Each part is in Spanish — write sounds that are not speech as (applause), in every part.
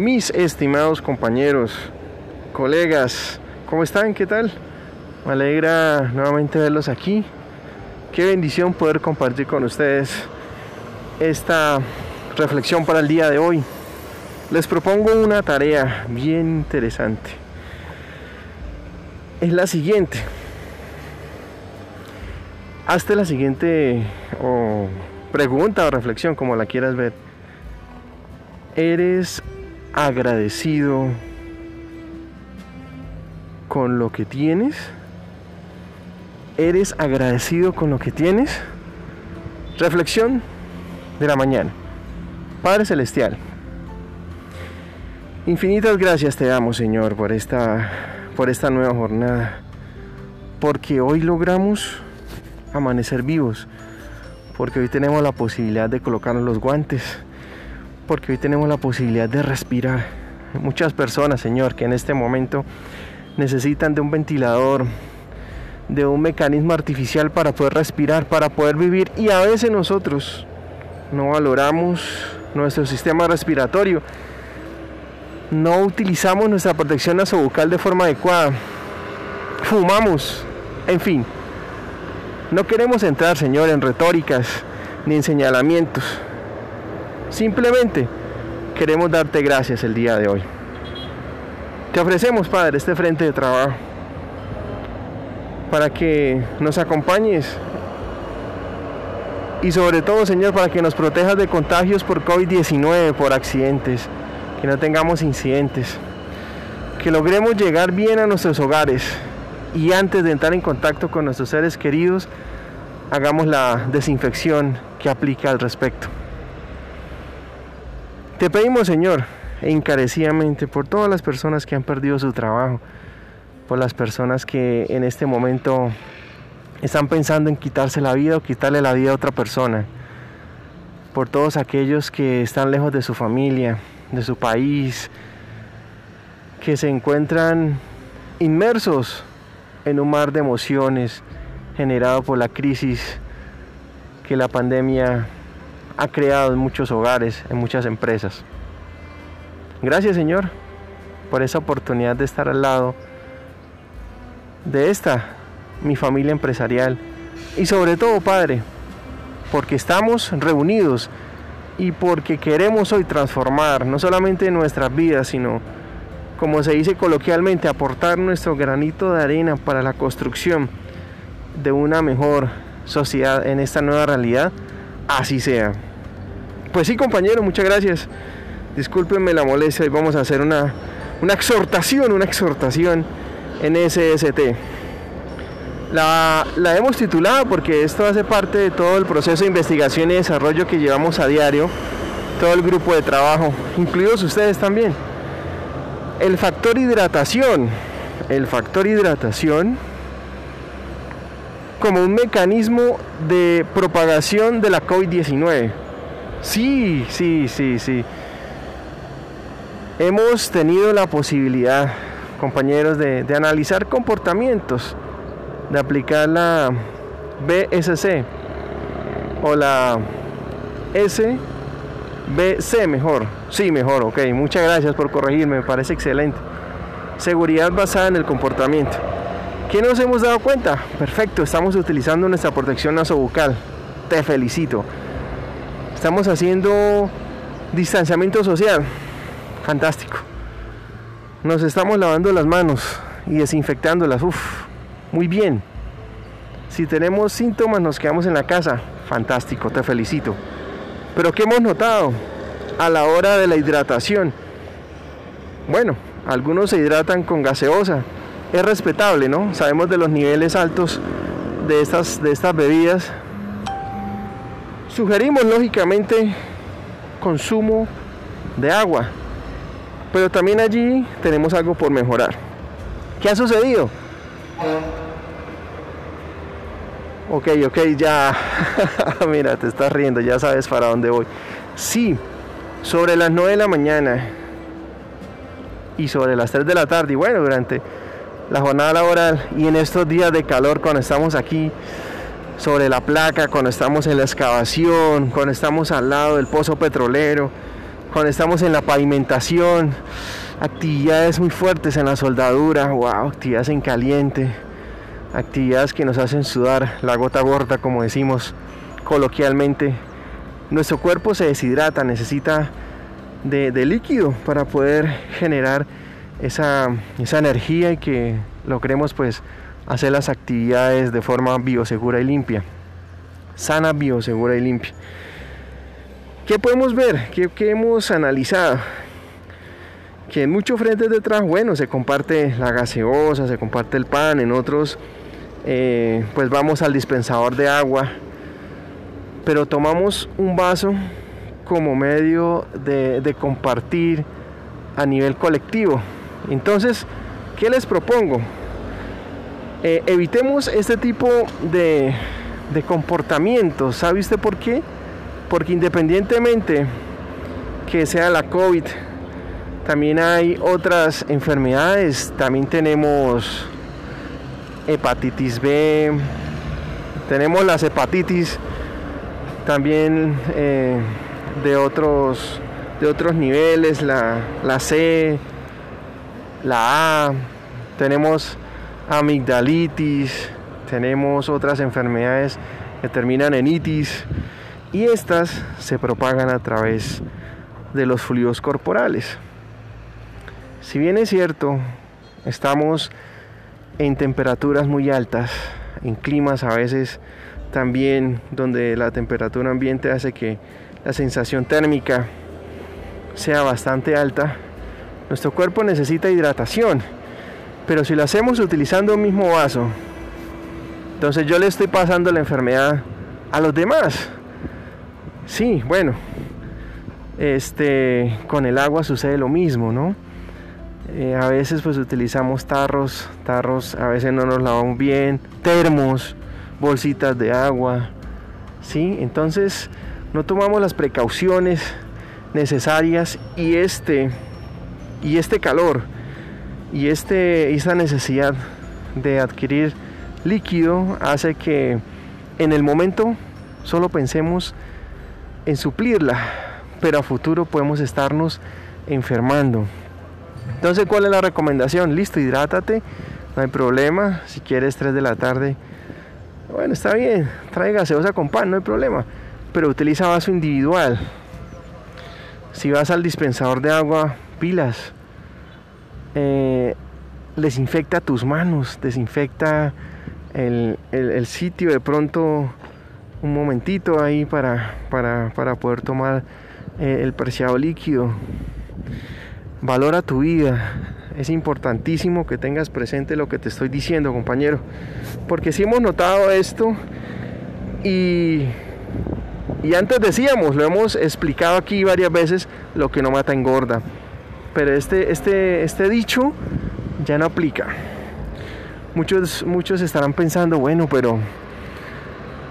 mis estimados compañeros, colegas, ¿cómo están? ¿Qué tal? Me alegra nuevamente verlos aquí. Qué bendición poder compartir con ustedes esta reflexión para el día de hoy. Les propongo una tarea bien interesante. Es la siguiente. Hazte la siguiente pregunta o reflexión, como la quieras ver. ¿Eres agradecido con lo que tienes? ¿Eres agradecido con lo que tienes? Reflexión de la mañana. Padre Celestial, infinitas gracias te damos Señor por esta, por esta nueva jornada, porque hoy logramos amanecer vivos, porque hoy tenemos la posibilidad de colocarnos los guantes, porque hoy tenemos la posibilidad de respirar. muchas personas, Señor, que en este momento necesitan de un ventilador, de un mecanismo artificial para poder respirar, para poder vivir, y a veces nosotros no valoramos nuestro sistema respiratorio, no utilizamos nuestra protección nasobucal de forma adecuada, fumamos, en fin. No queremos entrar, Señor, en retóricas ni en señalamientos. Simplemente queremos darte gracias el día de hoy. Te ofrecemos, Padre, este frente de trabajo para que nos acompañes y sobre todo, Señor, para que nos protejas de contagios por COVID-19, por accidentes, que no tengamos incidentes, que logremos llegar bien a nuestros hogares y antes de entrar en contacto con nuestros seres queridos, hagamos la desinfección que aplica al respecto. Te pedimos, Señor, encarecidamente por todas las personas que han perdido su trabajo, por las personas que en este momento están pensando en quitarse la vida o quitarle la vida a otra persona, por todos aquellos que están lejos de su familia, de su país, que se encuentran inmersos en un mar de emociones generado por la crisis que la pandemia ha creado en muchos hogares, en muchas empresas. Gracias Señor por esa oportunidad de estar al lado de esta, mi familia empresarial. Y sobre todo, Padre, porque estamos reunidos y porque queremos hoy transformar no solamente nuestras vidas, sino como se dice coloquialmente, aportar nuestro granito de arena para la construcción de una mejor sociedad en esta nueva realidad, así sea. Pues sí, compañero, muchas gracias. Discúlpenme la molestia y vamos a hacer una, una exhortación, una exhortación en SST. La, la hemos titulado porque esto hace parte de todo el proceso de investigación y desarrollo que llevamos a diario, todo el grupo de trabajo, incluidos ustedes también. El factor hidratación. El factor hidratación como un mecanismo de propagación de la COVID-19. Sí, sí, sí, sí. Hemos tenido la posibilidad, compañeros, de, analizar comportamientos, de aplicar la BSC o la SBC mejor Sí, mejor, ok. Muchas gracias por corregirme, me parece excelente. Seguridad basada en el comportamiento. ¿Qué nos hemos dado cuenta? Perfecto, estamos utilizando nuestra protección nasobucal. Te felicito. Estamos haciendo distanciamiento social. Fantástico. Nos estamos lavando las manos y desinfectándolas. Uf, muy bien. Si tenemos síntomas, nos quedamos en la casa. Fantástico, te felicito. Pero ¿qué hemos notado? a la hora de la hidratación. Bueno, algunos se hidratan con gaseosa. Es respetable, ¿no? Sabemos de los niveles altos de estas, de estas bebidas. Sugerimos lógicamente consumo de agua. Pero también allí tenemos algo por mejorar. ¿Qué ha sucedido? Ok, ok, ya. (laughs) Mira, te estás riendo, ya sabes para dónde voy. Sí, sobre las 9 de la mañana y sobre las 3 de la tarde y bueno, durante la jornada laboral y en estos días de calor cuando estamos aquí sobre la placa, cuando estamos en la excavación, cuando estamos al lado del pozo petrolero, cuando estamos en la pavimentación, actividades muy fuertes en la soldadura, wow, actividades en caliente, actividades que nos hacen sudar la gota gorda, como decimos coloquialmente. Nuestro cuerpo se deshidrata, necesita de, líquido para poder generar esa, esa energía y que logremos pues hacer las actividades de forma biosegura y limpia. Sana, biosegura y limpia. ¿Qué podemos ver? ¿Qué, hemos analizado? Que en muchos frentes de trabajo, bueno, se comparte la gaseosa, se comparte el pan, en otros, eh, pues vamos al dispensador de agua, pero tomamos un vaso como medio de, compartir a nivel colectivo. Entonces, ¿qué les propongo? Eh, evitemos este tipo de, de comportamientos. ¿Sabe usted por qué? porque independientemente que sea la COVID, también hay otras enfermedades, también tenemos hepatitis B, tenemos las hepatitis también eh, de, otros, de otros niveles, la, la C, la A, tenemos amigdalitis, tenemos otras enfermedades que terminan en itis y estas se propagan a través de los fluidos corporales. Si bien es cierto, estamos en temperaturas muy altas, en climas a veces también donde la temperatura ambiente hace que la sensación térmica sea bastante alta, nuestro cuerpo necesita hidratación, pero si lo hacemos utilizando un mismo vaso, entonces yo le estoy pasando la enfermedad a los demás. Sí, bueno, este, con el agua sucede lo mismo, ¿no? Eh, a veces pues utilizamos tarros, tarros, a veces no nos lavamos bien, termos, bolsitas de agua, ¿sí? Entonces no tomamos las precauciones necesarias y este, y este calor y este, esta necesidad de adquirir líquido hace que en el momento solo pensemos en suplirla, pero a futuro podemos estarnos enfermando. Entonces, ¿cuál es la recomendación? Listo, hidrátate, no hay problema. Si quieres 3 de la tarde, bueno, está bien, trae gaseosa con pan, no hay problema, pero utiliza vaso individual. Si vas al dispensador de agua, pilas. Eh, desinfecta tus manos, desinfecta el, el sitio de pronto un momentito ahí para, para, poder tomar eh, el preciado líquido. Valora tu vida. Es importantísimo que tengas presente lo que te estoy diciendo, compañero. Porque si hemos notado esto y, y antes decíamos, lo hemos explicado aquí varias veces, lo que no mata engorda. Pero este, este, este dicho ya no aplica. Muchos, muchos estarán pensando, bueno, pero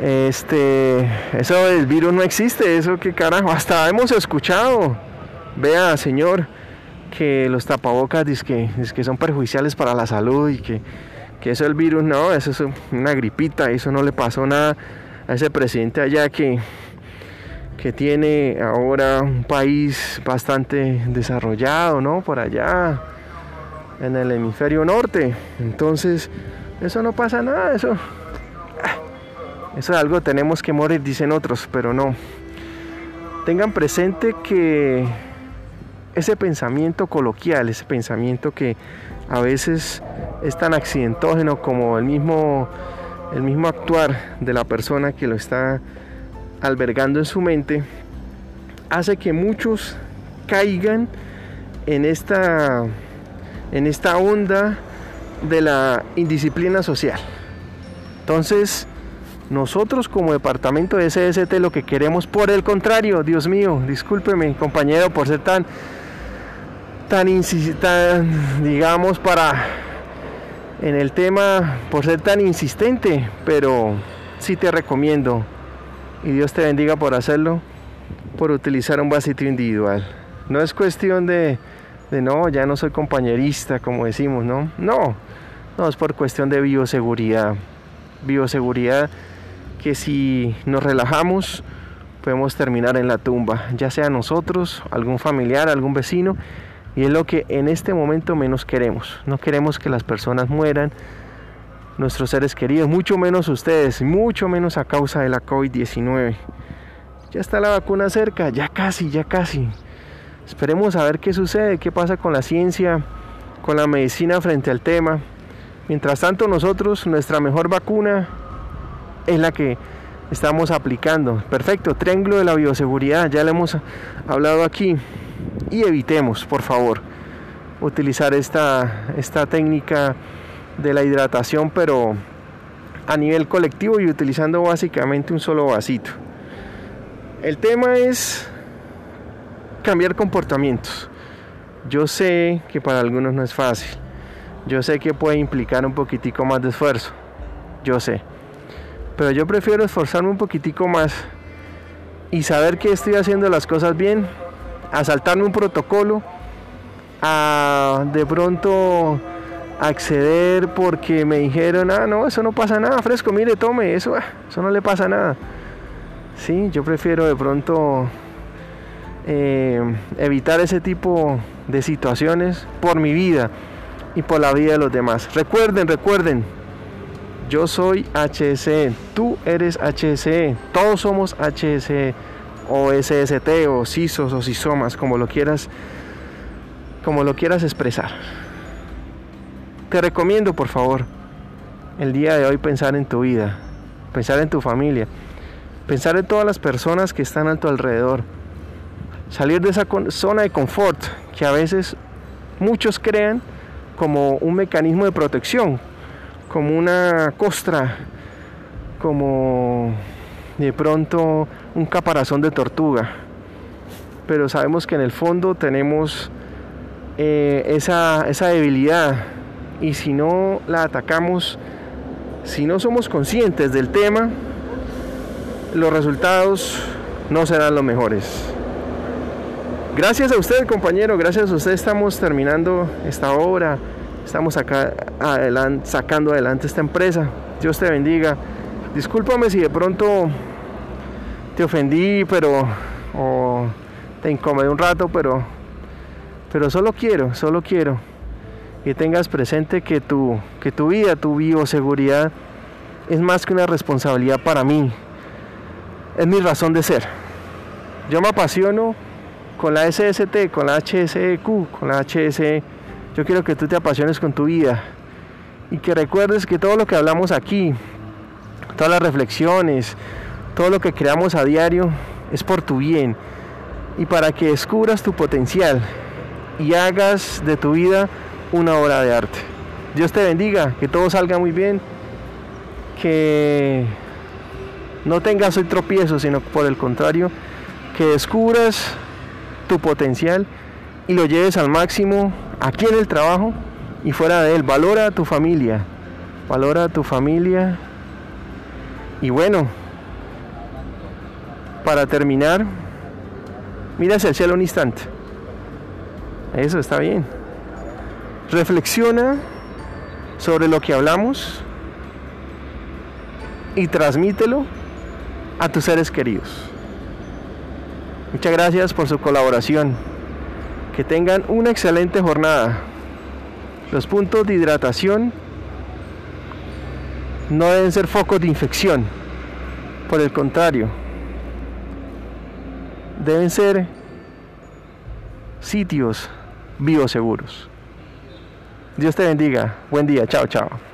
este, eso del virus no existe, eso que carajo, hasta hemos escuchado. Vea, señor, que los tapabocas que, son perjudiciales para la salud y que, que eso del virus, no, eso es una gripita, eso no le pasó nada a ese presidente allá que, que tiene ahora un país bastante desarrollado, ¿no? Por allá, en el hemisferio norte. Entonces, eso no pasa nada, eso eso es algo tenemos que morir, dicen otros, pero no. Tengan presente que ese pensamiento coloquial, ese pensamiento que a veces es tan accidentógeno como el mismo, el mismo actuar de la persona que lo está albergando en su mente, hace que muchos caigan en esta, en esta onda de la indisciplina social. Entonces, nosotros como departamento de SST lo que queremos, por el contrario, Dios mío, discúlpeme compañero por ser tan, tan, tan, digamos, para, en el tema, por ser tan insistente, pero sí te recomiendo, y Dios te bendiga por hacerlo, por utilizar un vasito individual. No es cuestión de, de no, ya no soy compañerista, como decimos, ¿no? No, no, es por cuestión de bioseguridad. Bioseguridad que si nos relajamos podemos terminar en la tumba, ya sea nosotros, algún familiar, algún vecino, y es lo que en este momento menos queremos. No queremos que las personas mueran, nuestros seres queridos, mucho menos ustedes, mucho menos a causa de la COVID-19. Ya está la vacuna cerca, ya casi, ya casi. Esperemos a ver qué sucede, qué pasa con la ciencia, con la medicina frente al tema. Mientras tanto nosotros, nuestra mejor vacuna es la que estamos aplicando. Perfecto, triángulo de la bioseguridad, ya le hemos hablado aquí. Y evitemos, por favor, utilizar esta, esta técnica de la hidratación, pero a nivel colectivo y utilizando básicamente un solo vasito. El tema es cambiar comportamientos. Yo sé que para algunos no es fácil. Yo sé que puede implicar un poquitico más de esfuerzo. Yo sé. Pero yo prefiero esforzarme un poquitico más y saber que estoy haciendo las cosas bien, a saltarme un protocolo, a de pronto acceder porque me dijeron, ah, no, eso no pasa nada, fresco, mire, tome, eso, ah, eso no le pasa nada. Sí, yo prefiero de pronto eh, evitar ese tipo de situaciones por mi vida y por la vida de los demás. Recuerden, recuerden, yo soy HSE, tú eres HSE, todos somos HSE o SST o CISOs o CISOMAS, como lo quieras, como lo quieras expresar. Te recomiendo, por favor, el día de hoy pensar en tu vida, pensar en tu familia, pensar en todas las personas que están a tu alrededor, salir de esa zona de confort que a veces muchos crean como un mecanismo de protección, como una costra, como de pronto un caparazón de tortuga. Pero sabemos que en el fondo tenemos eh, esa, esa debilidad y si no la atacamos, si no somos conscientes del tema, los resultados no serán los mejores. Gracias a usted, compañero, gracias a usted estamos terminando esta obra estamos acá sacando adelante esta empresa. Dios te bendiga. Discúlpame si de pronto te ofendí, pero o te incomodé un rato, pero pero solo quiero, solo quiero que tengas presente que tu que tu vida, tu bioseguridad es más que una responsabilidad para mí. Es mi razón de ser. Yo me apasiono con la SST, con la HSEQ, con la HSE yo quiero que tú te apasiones con tu vida y que recuerdes que todo lo que hablamos aquí, todas las reflexiones, todo lo que creamos a diario es por tu bien y para que descubras tu potencial y hagas de tu vida una obra de arte. Dios te bendiga, que todo salga muy bien, que no tengas hoy tropiezo, sino por el contrario, que descubras tu potencial y lo lleves al máximo aquí en el trabajo y fuera de él. Valora a tu familia, valora a tu familia. Y bueno, para terminar, mira hacia el cielo un instante. Eso está bien. Reflexiona sobre lo que hablamos y transmítelo a tus seres queridos. Muchas gracias por su colaboración. Que tengan una excelente jornada. Los puntos de hidratación no deben ser focos de infección. Por el contrario, deben ser sitios bioseguros. Dios te bendiga. Buen día. Chao, chao.